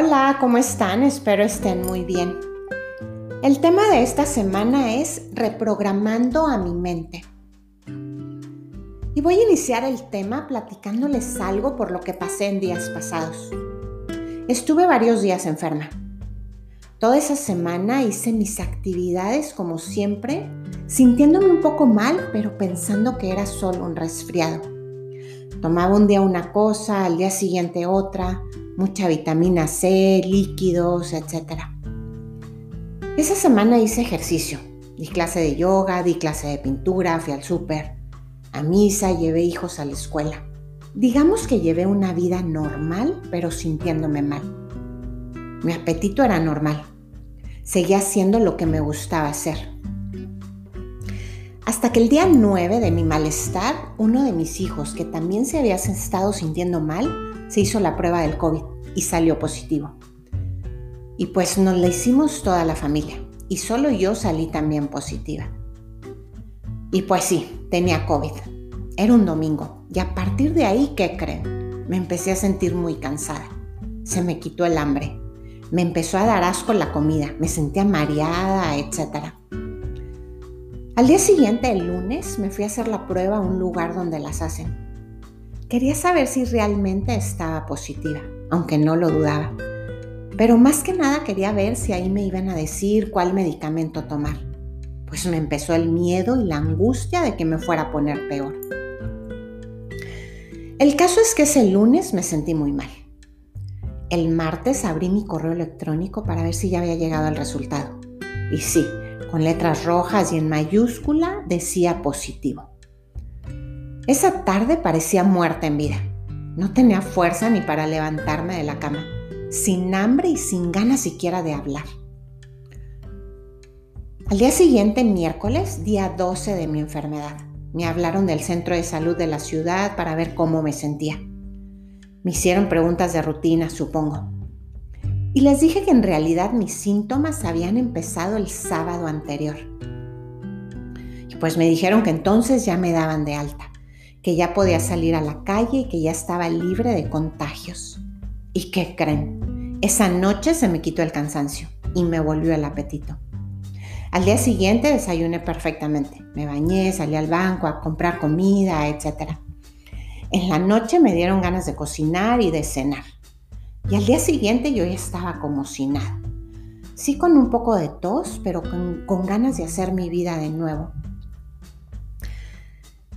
Hola, ¿cómo están? Espero estén muy bien. El tema de esta semana es reprogramando a mi mente. Y voy a iniciar el tema platicándoles algo por lo que pasé en días pasados. Estuve varios días enferma. Toda esa semana hice mis actividades como siempre, sintiéndome un poco mal, pero pensando que era solo un resfriado. Tomaba un día una cosa, al día siguiente otra, mucha vitamina C, líquidos, etc. Esa semana hice ejercicio, di clase de yoga, di clase de pintura, fui al súper, a misa, llevé hijos a la escuela. Digamos que llevé una vida normal, pero sintiéndome mal. Mi apetito era normal. Seguía haciendo lo que me gustaba hacer. Hasta que el día 9 de mi malestar, uno de mis hijos, que también se había estado sintiendo mal, se hizo la prueba del COVID y salió positivo. Y pues nos la hicimos toda la familia y solo yo salí también positiva. Y pues sí, tenía COVID. Era un domingo y a partir de ahí, ¿qué creen? Me empecé a sentir muy cansada. Se me quitó el hambre me empezó a dar asco la comida, me sentía mareada, etc. Al día siguiente, el lunes, me fui a hacer la prueba a un lugar donde las hacen. Quería saber si realmente estaba positiva, aunque no lo dudaba. Pero más que nada quería ver si ahí me iban a decir cuál medicamento tomar. Pues me empezó el miedo y la angustia de que me fuera a poner peor. El caso es que ese lunes me sentí muy mal. El martes abrí mi correo electrónico para ver si ya había llegado el resultado. Y sí, con letras rojas y en mayúscula decía positivo. Esa tarde parecía muerta en vida. No tenía fuerza ni para levantarme de la cama, sin hambre y sin ganas siquiera de hablar. Al día siguiente, miércoles, día 12 de mi enfermedad, me hablaron del centro de salud de la ciudad para ver cómo me sentía. Me hicieron preguntas de rutina, supongo. Y les dije que en realidad mis síntomas habían empezado el sábado anterior. Y pues me dijeron que entonces ya me daban de alta, que ya podía salir a la calle y que ya estaba libre de contagios. ¿Y qué creen? Esa noche se me quitó el cansancio y me volvió el apetito. Al día siguiente desayuné perfectamente. Me bañé, salí al banco a comprar comida, etcétera. En la noche me dieron ganas de cocinar y de cenar. Y al día siguiente yo ya estaba como si nada. Sí con un poco de tos, pero con, ganas de hacer mi vida de nuevo.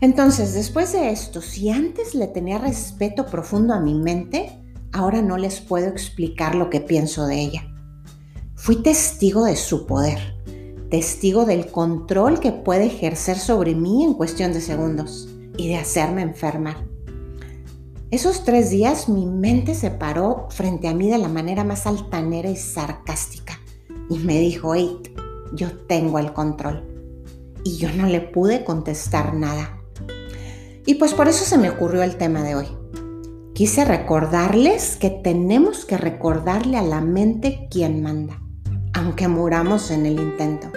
Entonces, después de esto, si antes le tenía respeto profundo a mi mente, ahora no les puedo explicar lo que pienso de ella. Fui testigo de su poder, testigo del control que puede ejercer sobre mí en cuestión de segundos y de hacerme enfermar. Esos tres días mi mente se paró frente a mí de la manera más altanera y sarcástica y me dijo, hey, yo tengo el control. Y yo no le pude contestar nada. Y pues por eso se me ocurrió el tema de hoy. Quise recordarles que tenemos que recordarle a la mente quién manda, aunque muramos en el intento.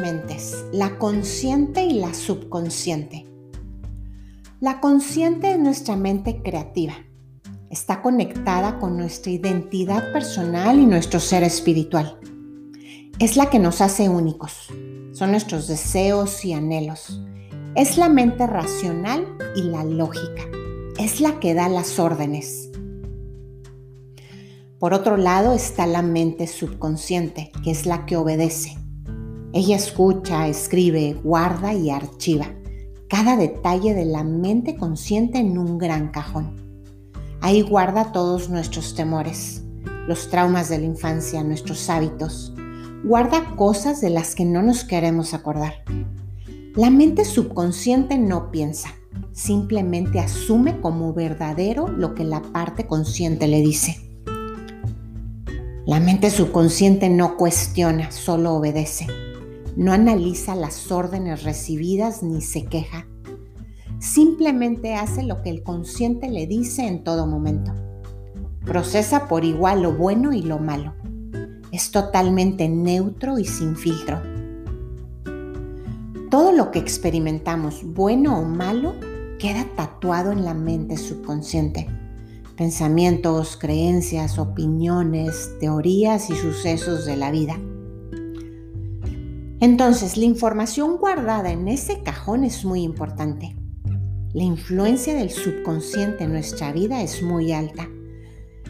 Mentes, la consciente y la subconsciente. La consciente es nuestra mente creativa. Está conectada con nuestra identidad personal y nuestro ser espiritual. Es la que nos hace únicos. Son nuestros deseos y anhelos. Es la mente racional y la lógica. Es la que da las órdenes. Por otro lado está la mente subconsciente, que es la que obedece ella escucha, escribe, guarda y archiva cada detalle de la mente consciente en un gran cajón. Ahí guarda todos nuestros temores, los traumas de la infancia, nuestros hábitos. Guarda cosas de las que no nos queremos acordar. La mente subconsciente no piensa, simplemente asume como verdadero lo que la parte consciente le dice. La mente subconsciente no cuestiona, solo obedece no analiza las órdenes recibidas ni se queja. Simplemente hace lo que el consciente le dice en todo momento. procesa por igual lo bueno y lo malo. Es totalmente neutro y sin filtro. Todo lo que experimentamos, bueno o malo, queda tatuado en la mente subconsciente. Pensamientos, creencias, opiniones, teorías y sucesos de la vida. Entonces, la información guardada en ese cajón es muy importante. La influencia del subconsciente en nuestra vida es muy alta.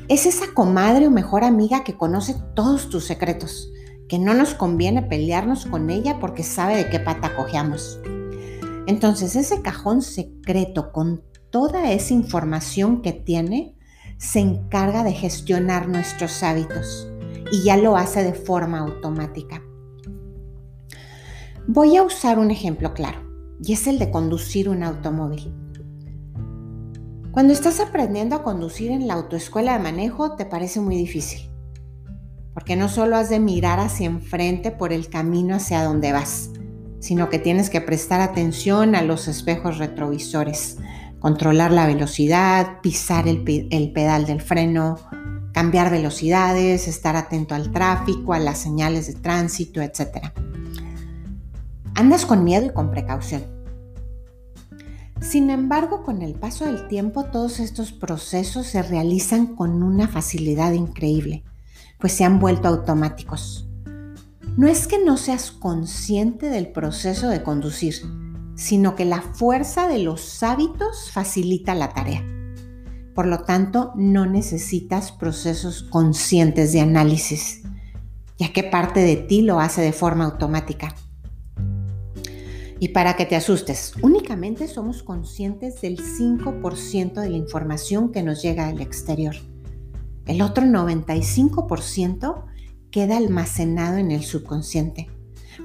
Es esa comadre o mejor amiga que conoce todos tus secretos, que no nos conviene pelearnos con ella porque sabe de qué pata cojeamos. Entonces, ese cajón secreto con toda esa información que tiene, se encarga de gestionar nuestros hábitos y ya lo hace de forma automática. Voy a usar un ejemplo claro y es el de conducir un automóvil. Cuando estás aprendiendo a conducir en la autoescuela de manejo te parece muy difícil, porque no solo has de mirar hacia enfrente por el camino hacia donde vas, sino que tienes que prestar atención a los espejos retrovisores, controlar la velocidad, pisar el, el pedal del freno, cambiar velocidades, estar atento al tráfico, a las señales de tránsito, etc. Andas con miedo y con precaución. Sin embargo, con el paso del tiempo, todos estos procesos se realizan con una facilidad increíble, pues se han vuelto automáticos. No es que no seas consciente del proceso de conducir, sino que la fuerza de los hábitos facilita la tarea. Por lo tanto, no necesitas procesos conscientes de análisis, ya que parte de ti lo hace de forma automática. Y para que te asustes, únicamente somos conscientes del 5% de la información que nos llega del exterior. El otro 95% queda almacenado en el subconsciente.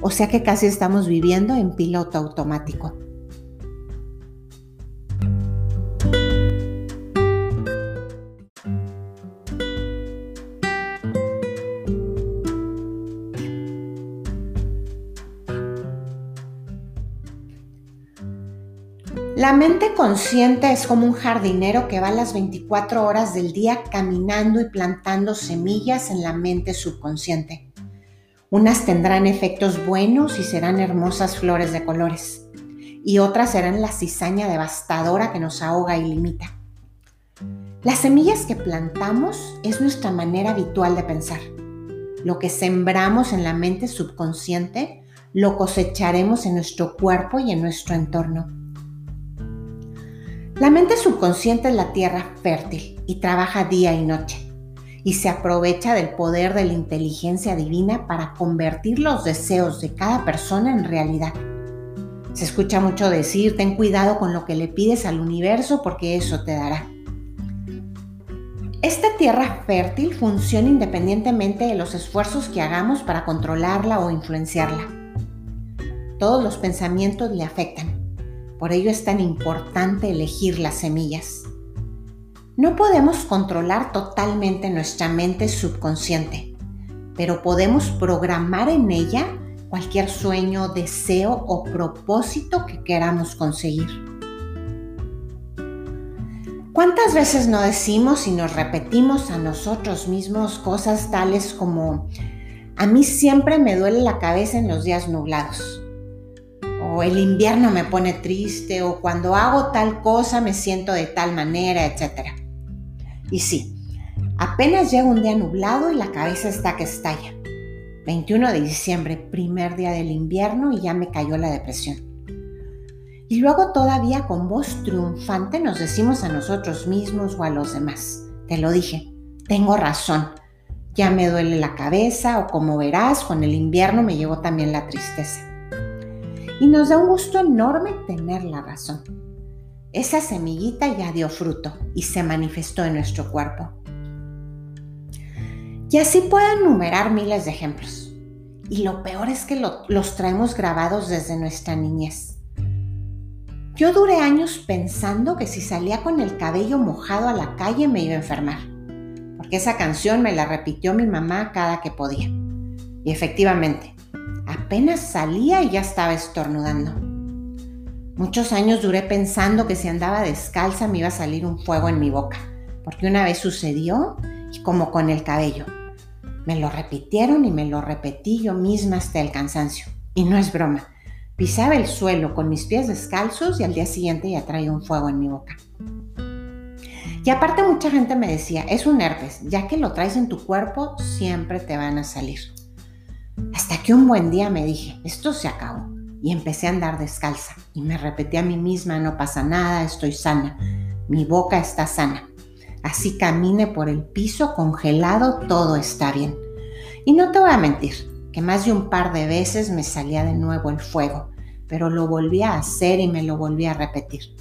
O sea que casi estamos viviendo en piloto automático. Mente consciente es como un jardinero que va las 24 horas del día caminando y plantando semillas en la mente subconsciente. Unas tendrán efectos buenos y serán hermosas flores de colores, y otras serán la cizaña devastadora que nos ahoga y limita. Las semillas que plantamos es nuestra manera habitual de pensar. Lo que sembramos en la mente subconsciente lo cosecharemos en nuestro cuerpo y en nuestro entorno. La mente subconsciente es la tierra fértil y trabaja día y noche y se aprovecha del poder de la inteligencia divina para convertir los deseos de cada persona en realidad. Se escucha mucho decir, ten cuidado con lo que le pides al universo porque eso te dará. Esta tierra fértil funciona independientemente de los esfuerzos que hagamos para controlarla o influenciarla. Todos los pensamientos le afectan por ello es tan importante elegir las semillas. No podemos controlar totalmente nuestra mente subconsciente, pero podemos programar en ella cualquier sueño, deseo o propósito que queramos conseguir. ¿Cuántas veces no decimos y nos repetimos a nosotros mismos cosas tales como, a mí siempre me duele la cabeza en los días nublados? O el invierno me pone triste, o cuando hago tal cosa me siento de tal manera, etc. Y sí, apenas llega un día nublado y la cabeza está que estalla. 21 de diciembre, primer día del invierno y ya me cayó la depresión. Y luego todavía con voz triunfante nos decimos a nosotros mismos o a los demás, te lo dije, tengo razón, ya me duele la cabeza o como verás, con el invierno me llegó también la tristeza y nos da un gusto enorme tener la razón. Esa semillita ya dio fruto y se manifestó en nuestro cuerpo. Y así puedo enumerar miles de ejemplos. Y lo peor es que los traemos grabados desde nuestra niñez. Yo duré años pensando que si salía con el cabello mojado a la calle me iba a enfermar, porque esa canción me la repitió mi mamá cada que podía. Y efectivamente, Apenas salía y ya estaba estornudando. Muchos años duré pensando que si andaba descalza me iba a salir un fuego en mi boca, porque una vez sucedió y como con el cabello. Me lo repitieron y me lo repetí yo misma hasta el cansancio. Y no es broma. Pisaba el suelo con mis pies descalzos y al día siguiente ya traía un fuego en mi boca. Y aparte mucha gente me decía, es un herpes, ya que lo traes en tu cuerpo, siempre te van a salir. Hasta que un buen día me dije, esto se acabó. Y empecé a andar descalza. Y me repetí a mí misma, no pasa nada, estoy sana. Mi boca está sana. Así camine por el piso congelado, todo está bien. Y no te voy a mentir, que más de un par de veces me salía de nuevo el fuego, pero lo volví a hacer y me lo volví a repetir.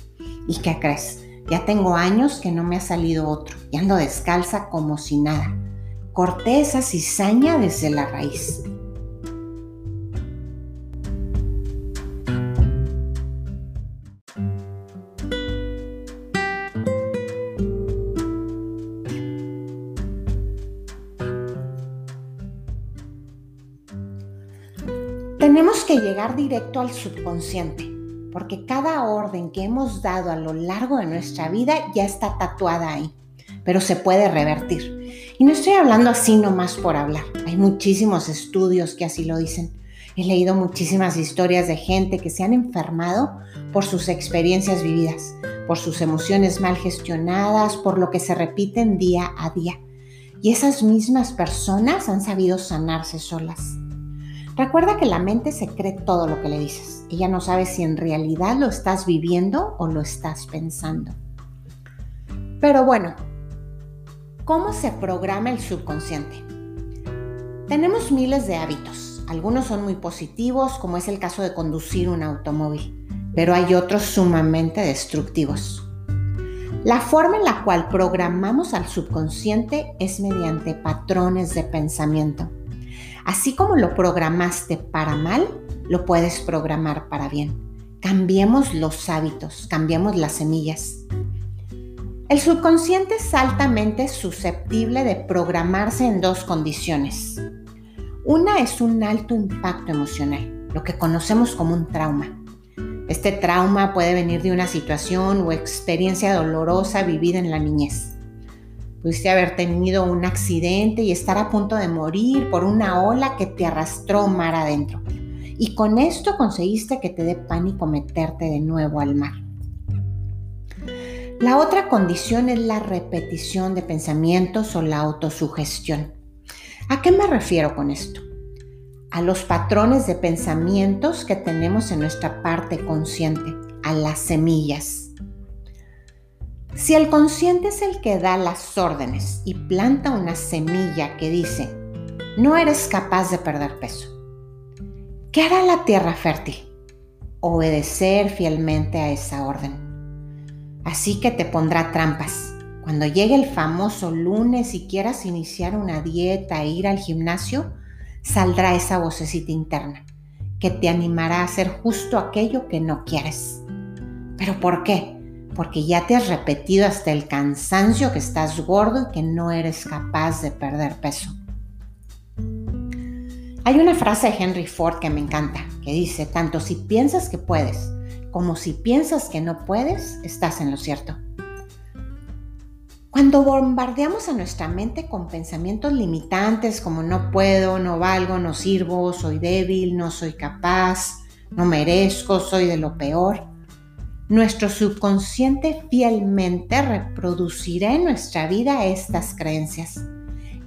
¿Y qué crees? Ya tengo años que no me ha salido otro y ando descalza como si nada. Corté esa cizaña desde la raíz. Directo al subconsciente, porque cada orden que hemos dado a lo largo de nuestra vida ya está tatuada ahí, pero se puede revertir. Y no estoy hablando así nomás por hablar, hay muchísimos estudios que así lo dicen. He leído muchísimas historias de gente que se han enfermado por sus experiencias vividas, por sus emociones mal gestionadas, por lo que se repiten día a día. Y esas mismas personas han sabido sanarse solas. Recuerda que la mente se cree todo lo que le dices. Ella no sabe si en realidad lo estás viviendo o lo estás pensando. Pero bueno, ¿cómo se programa el subconsciente? Tenemos miles de hábitos. Algunos son muy positivos, como es el caso de conducir un automóvil, pero hay otros sumamente destructivos. La forma en la cual programamos al subconsciente es mediante patrones de pensamiento. Así como lo programaste para mal, lo puedes programar para bien. Cambiemos los hábitos, cambiemos las semillas. El subconsciente es altamente susceptible de programarse en dos condiciones. Una es un alto impacto emocional, lo que conocemos como un trauma. Este trauma puede venir de una situación o experiencia dolorosa vivida en la niñez. Pudiste haber tenido un accidente y estar a punto de morir por una ola que te arrastró mar adentro. Y con esto conseguiste que te dé pánico meterte de nuevo al mar. La otra condición es la repetición de pensamientos o la autosugestión. ¿A qué me refiero con esto? A los patrones de pensamientos que tenemos en nuestra parte consciente, a las semillas. Si el consciente es el que da las órdenes y planta una semilla que dice, no eres capaz de perder peso, ¿qué hará la tierra fértil? Obedecer fielmente a esa orden. Así que te pondrá trampas. Cuando llegue el famoso lunes y quieras iniciar una dieta e ir al gimnasio, saldrá esa vocecita interna que te animará a hacer justo aquello que no quieres. ¿Pero por qué? Porque ya te has repetido hasta el cansancio que estás gordo y que no eres capaz de perder peso. Hay una frase de Henry Ford que me encanta, que dice, tanto si piensas que puedes como si piensas que no puedes, estás en lo cierto. Cuando bombardeamos a nuestra mente con pensamientos limitantes como no puedo, no valgo, no sirvo, soy débil, no soy capaz, no merezco, soy de lo peor, nuestro subconsciente fielmente reproducirá en nuestra vida estas creencias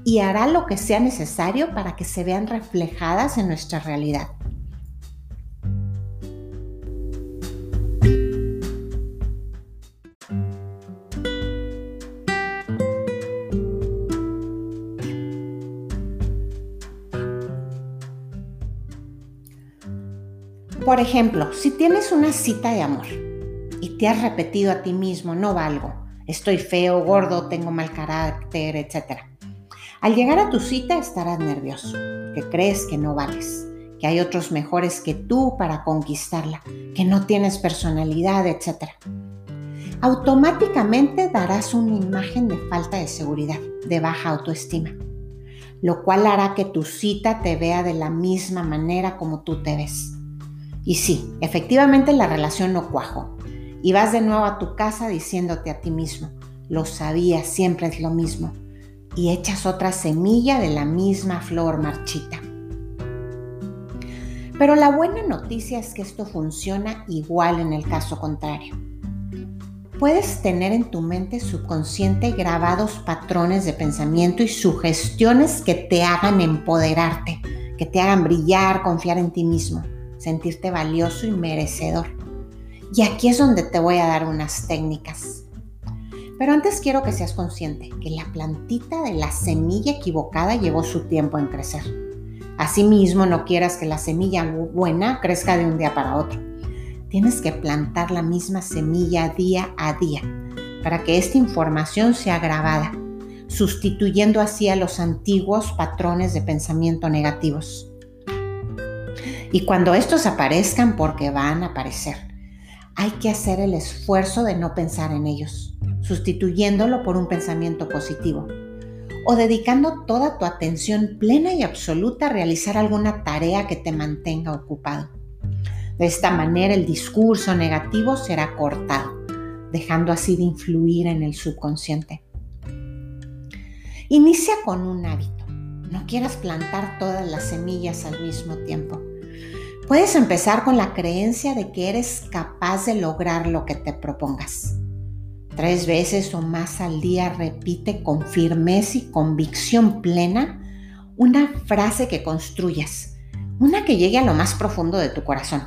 y hará lo que sea necesario para que se vean reflejadas en nuestra realidad. Por ejemplo, si tienes una cita de amor, y te has repetido a ti mismo, no valgo, estoy feo, gordo, tengo mal carácter, etc. Al llegar a tu cita estarás nervioso, que crees que no vales, que hay otros mejores que tú para conquistarla, que no tienes personalidad, etc. Automáticamente darás una imagen de falta de seguridad, de baja autoestima, lo cual hará que tu cita te vea de la misma manera como tú te ves. Y sí, efectivamente la relación no cuajo, y vas de nuevo a tu casa diciéndote a ti mismo, lo sabía, siempre es lo mismo. Y echas otra semilla de la misma flor marchita. Pero la buena noticia es que esto funciona igual en el caso contrario. Puedes tener en tu mente subconsciente grabados patrones de pensamiento y sugestiones que te hagan empoderarte, que te hagan brillar, confiar en ti mismo, sentirte valioso y merecedor. Y aquí es donde te voy a dar unas técnicas. Pero antes quiero que seas consciente que la plantita de la semilla equivocada llevó su tiempo en crecer. Asimismo, no quieras que la semilla buena crezca de un día para otro. Tienes que plantar la misma semilla día a día para que esta información sea grabada, sustituyendo así a los antiguos patrones de pensamiento negativos. Y cuando estos aparezcan, porque van a aparecer, hay que hacer el esfuerzo de no pensar en ellos, sustituyéndolo por un pensamiento positivo o dedicando toda tu atención plena y absoluta a realizar alguna tarea que te mantenga ocupado. De esta manera el discurso negativo será cortado, dejando así de influir en el subconsciente. Inicia con un hábito. No quieras plantar todas las semillas al mismo tiempo. Puedes empezar con la creencia de que eres capaz de lograr lo que te propongas. Tres veces o más al día repite con firmeza y convicción plena una frase que construyas, una que llegue a lo más profundo de tu corazón.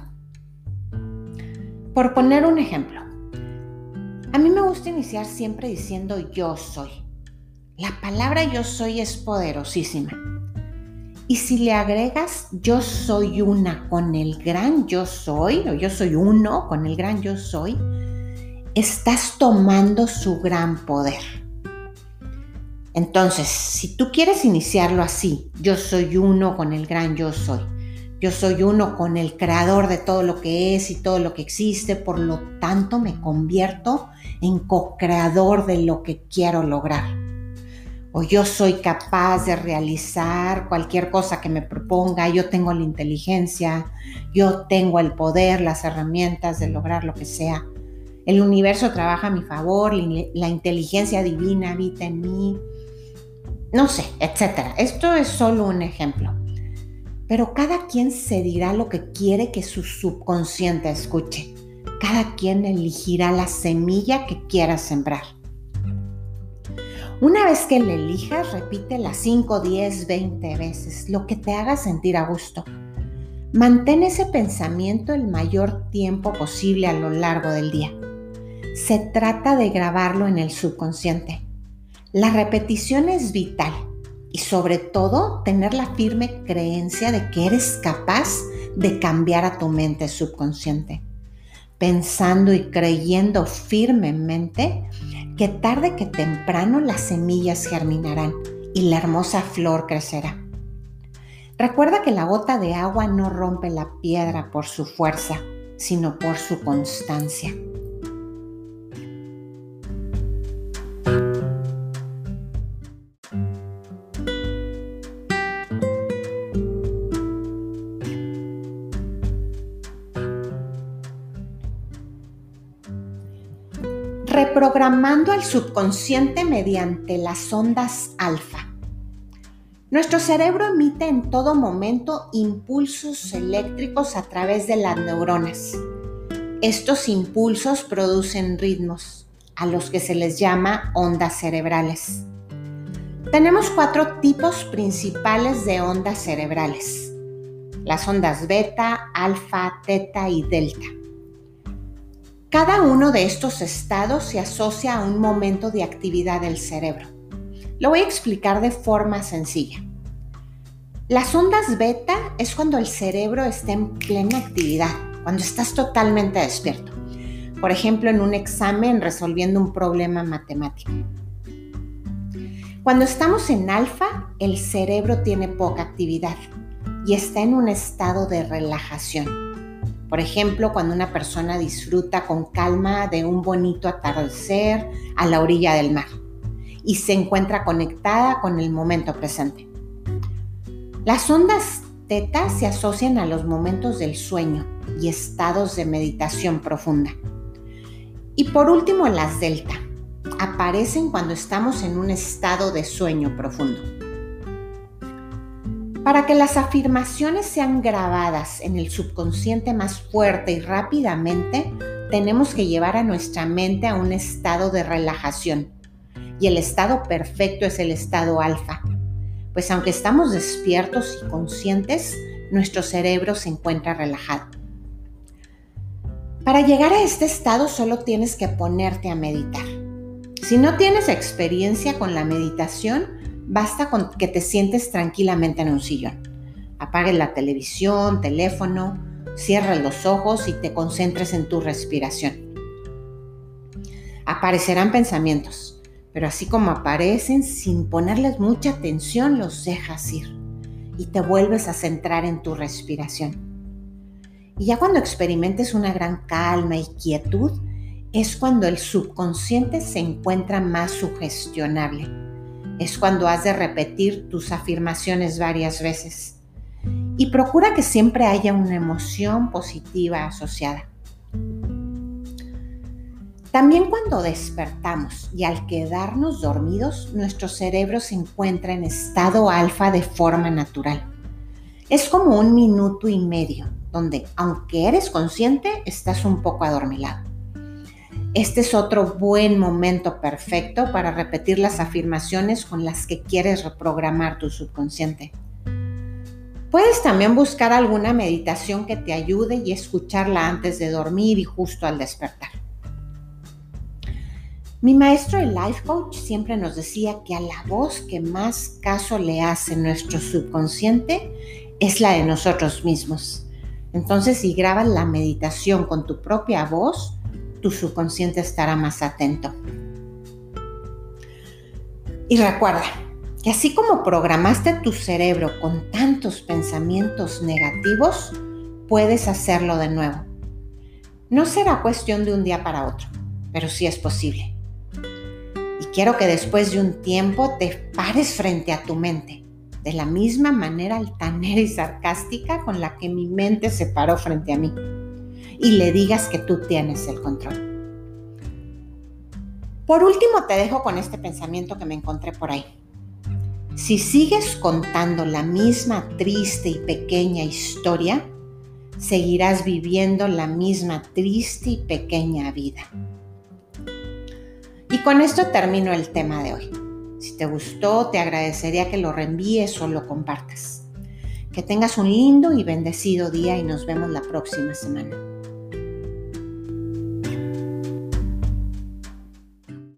Por poner un ejemplo, a mí me gusta iniciar siempre diciendo yo soy. La palabra yo soy es poderosísima. Y si le agregas yo soy una con el gran yo soy, o yo soy uno con el gran yo soy, estás tomando su gran poder. Entonces, si tú quieres iniciarlo así, yo soy uno con el gran yo soy, yo soy uno con el creador de todo lo que es y todo lo que existe, por lo tanto me convierto en co-creador de lo que quiero lograr o yo soy capaz de realizar cualquier cosa que me proponga, yo tengo la inteligencia, yo tengo el poder, las herramientas de lograr lo que sea. El universo trabaja a mi favor, la inteligencia divina habita en mí, no sé, etcétera. Esto es solo un ejemplo. Pero cada quien se dirá lo que quiere que su subconsciente escuche. Cada quien elegirá la semilla que quiera sembrar. Una vez que le elijas, repítela 5, 10, 20 veces, lo que te haga sentir a gusto. Mantén ese pensamiento el mayor tiempo posible a lo largo del día. Se trata de grabarlo en el subconsciente. La repetición es vital y sobre todo tener la firme creencia de que eres capaz de cambiar a tu mente subconsciente. Pensando y creyendo firmemente que tarde que temprano las semillas germinarán y la hermosa flor crecerá. Recuerda que la gota de agua no rompe la piedra por su fuerza, sino por su constancia. Reprogramando al subconsciente mediante las ondas alfa. Nuestro cerebro emite en todo momento impulsos eléctricos a través de las neuronas. Estos impulsos producen ritmos, a los que se les llama ondas cerebrales. Tenemos cuatro tipos principales de ondas cerebrales. Las ondas beta, alfa, teta y delta. Cada uno de estos estados se asocia a un momento de actividad del cerebro. Lo voy a explicar de forma sencilla. Las ondas beta es cuando el cerebro está en plena actividad, cuando estás totalmente despierto. Por ejemplo, en un examen resolviendo un problema matemático. Cuando estamos en alfa, el cerebro tiene poca actividad y está en un estado de relajación. Por ejemplo, cuando una persona disfruta con calma de un bonito atardecer a la orilla del mar y se encuentra conectada con el momento presente. Las ondas teta se asocian a los momentos del sueño y estados de meditación profunda. Y por último, las delta. aparecen cuando estamos en un estado de sueño profundo. Para que las afirmaciones sean grabadas en el subconsciente más fuerte y rápidamente, tenemos que llevar a nuestra mente a un estado de relajación. Y el estado perfecto es el estado alfa, pues aunque estamos despiertos y conscientes, nuestro cerebro se encuentra relajado. Para llegar a este estado solo tienes que ponerte a meditar. Si no tienes experiencia con la meditación, basta con que te sientes tranquilamente en un sillón. Apagues la televisión, teléfono, cierres los ojos y te concentres en tu respiración. Aparecerán pensamientos, pero así como aparecen, sin ponerles mucha atención, los dejas ir y te vuelves a centrar en tu respiración. Y ya cuando experimentes una gran calma y quietud, es cuando el subconsciente se encuentra más sugestionable. Es cuando has de repetir tus afirmaciones varias veces. Y procura que siempre haya una emoción positiva asociada. También cuando despertamos y al quedarnos dormidos, nuestro cerebro se encuentra en estado alfa de forma natural. Es como un minuto y medio, donde aunque eres consciente, estás un poco adormilado. Este es otro buen momento perfecto para repetir las afirmaciones con las que quieres reprogramar tu subconsciente. Puedes también buscar alguna meditación que te ayude y escucharla antes de dormir y justo al despertar. Mi maestro el life coach siempre nos decía que a la voz que más caso le hace nuestro subconsciente es la de nosotros mismos. Entonces, si grabas la meditación con tu propia voz, tu subconsciente estará más atento. Y recuerda que así como programaste tu cerebro con tantos pensamientos negativos, puedes hacerlo de nuevo. No será cuestión de un día para otro, pero sí es posible. Quiero que después de un tiempo te pares frente a tu mente, de la misma manera altanera y sarcástica con la que mi mente se paró frente a mí, y le digas que tú tienes el control. Por último, te dejo con este pensamiento que me encontré por ahí. Si sigues contando la misma triste y pequeña historia, seguirás viviendo la misma triste y pequeña vida. Y con esto termino el tema de hoy. Si te gustó, te agradecería que lo reenvíes o lo compartas. Que tengas un lindo y bendecido día y nos vemos la próxima semana.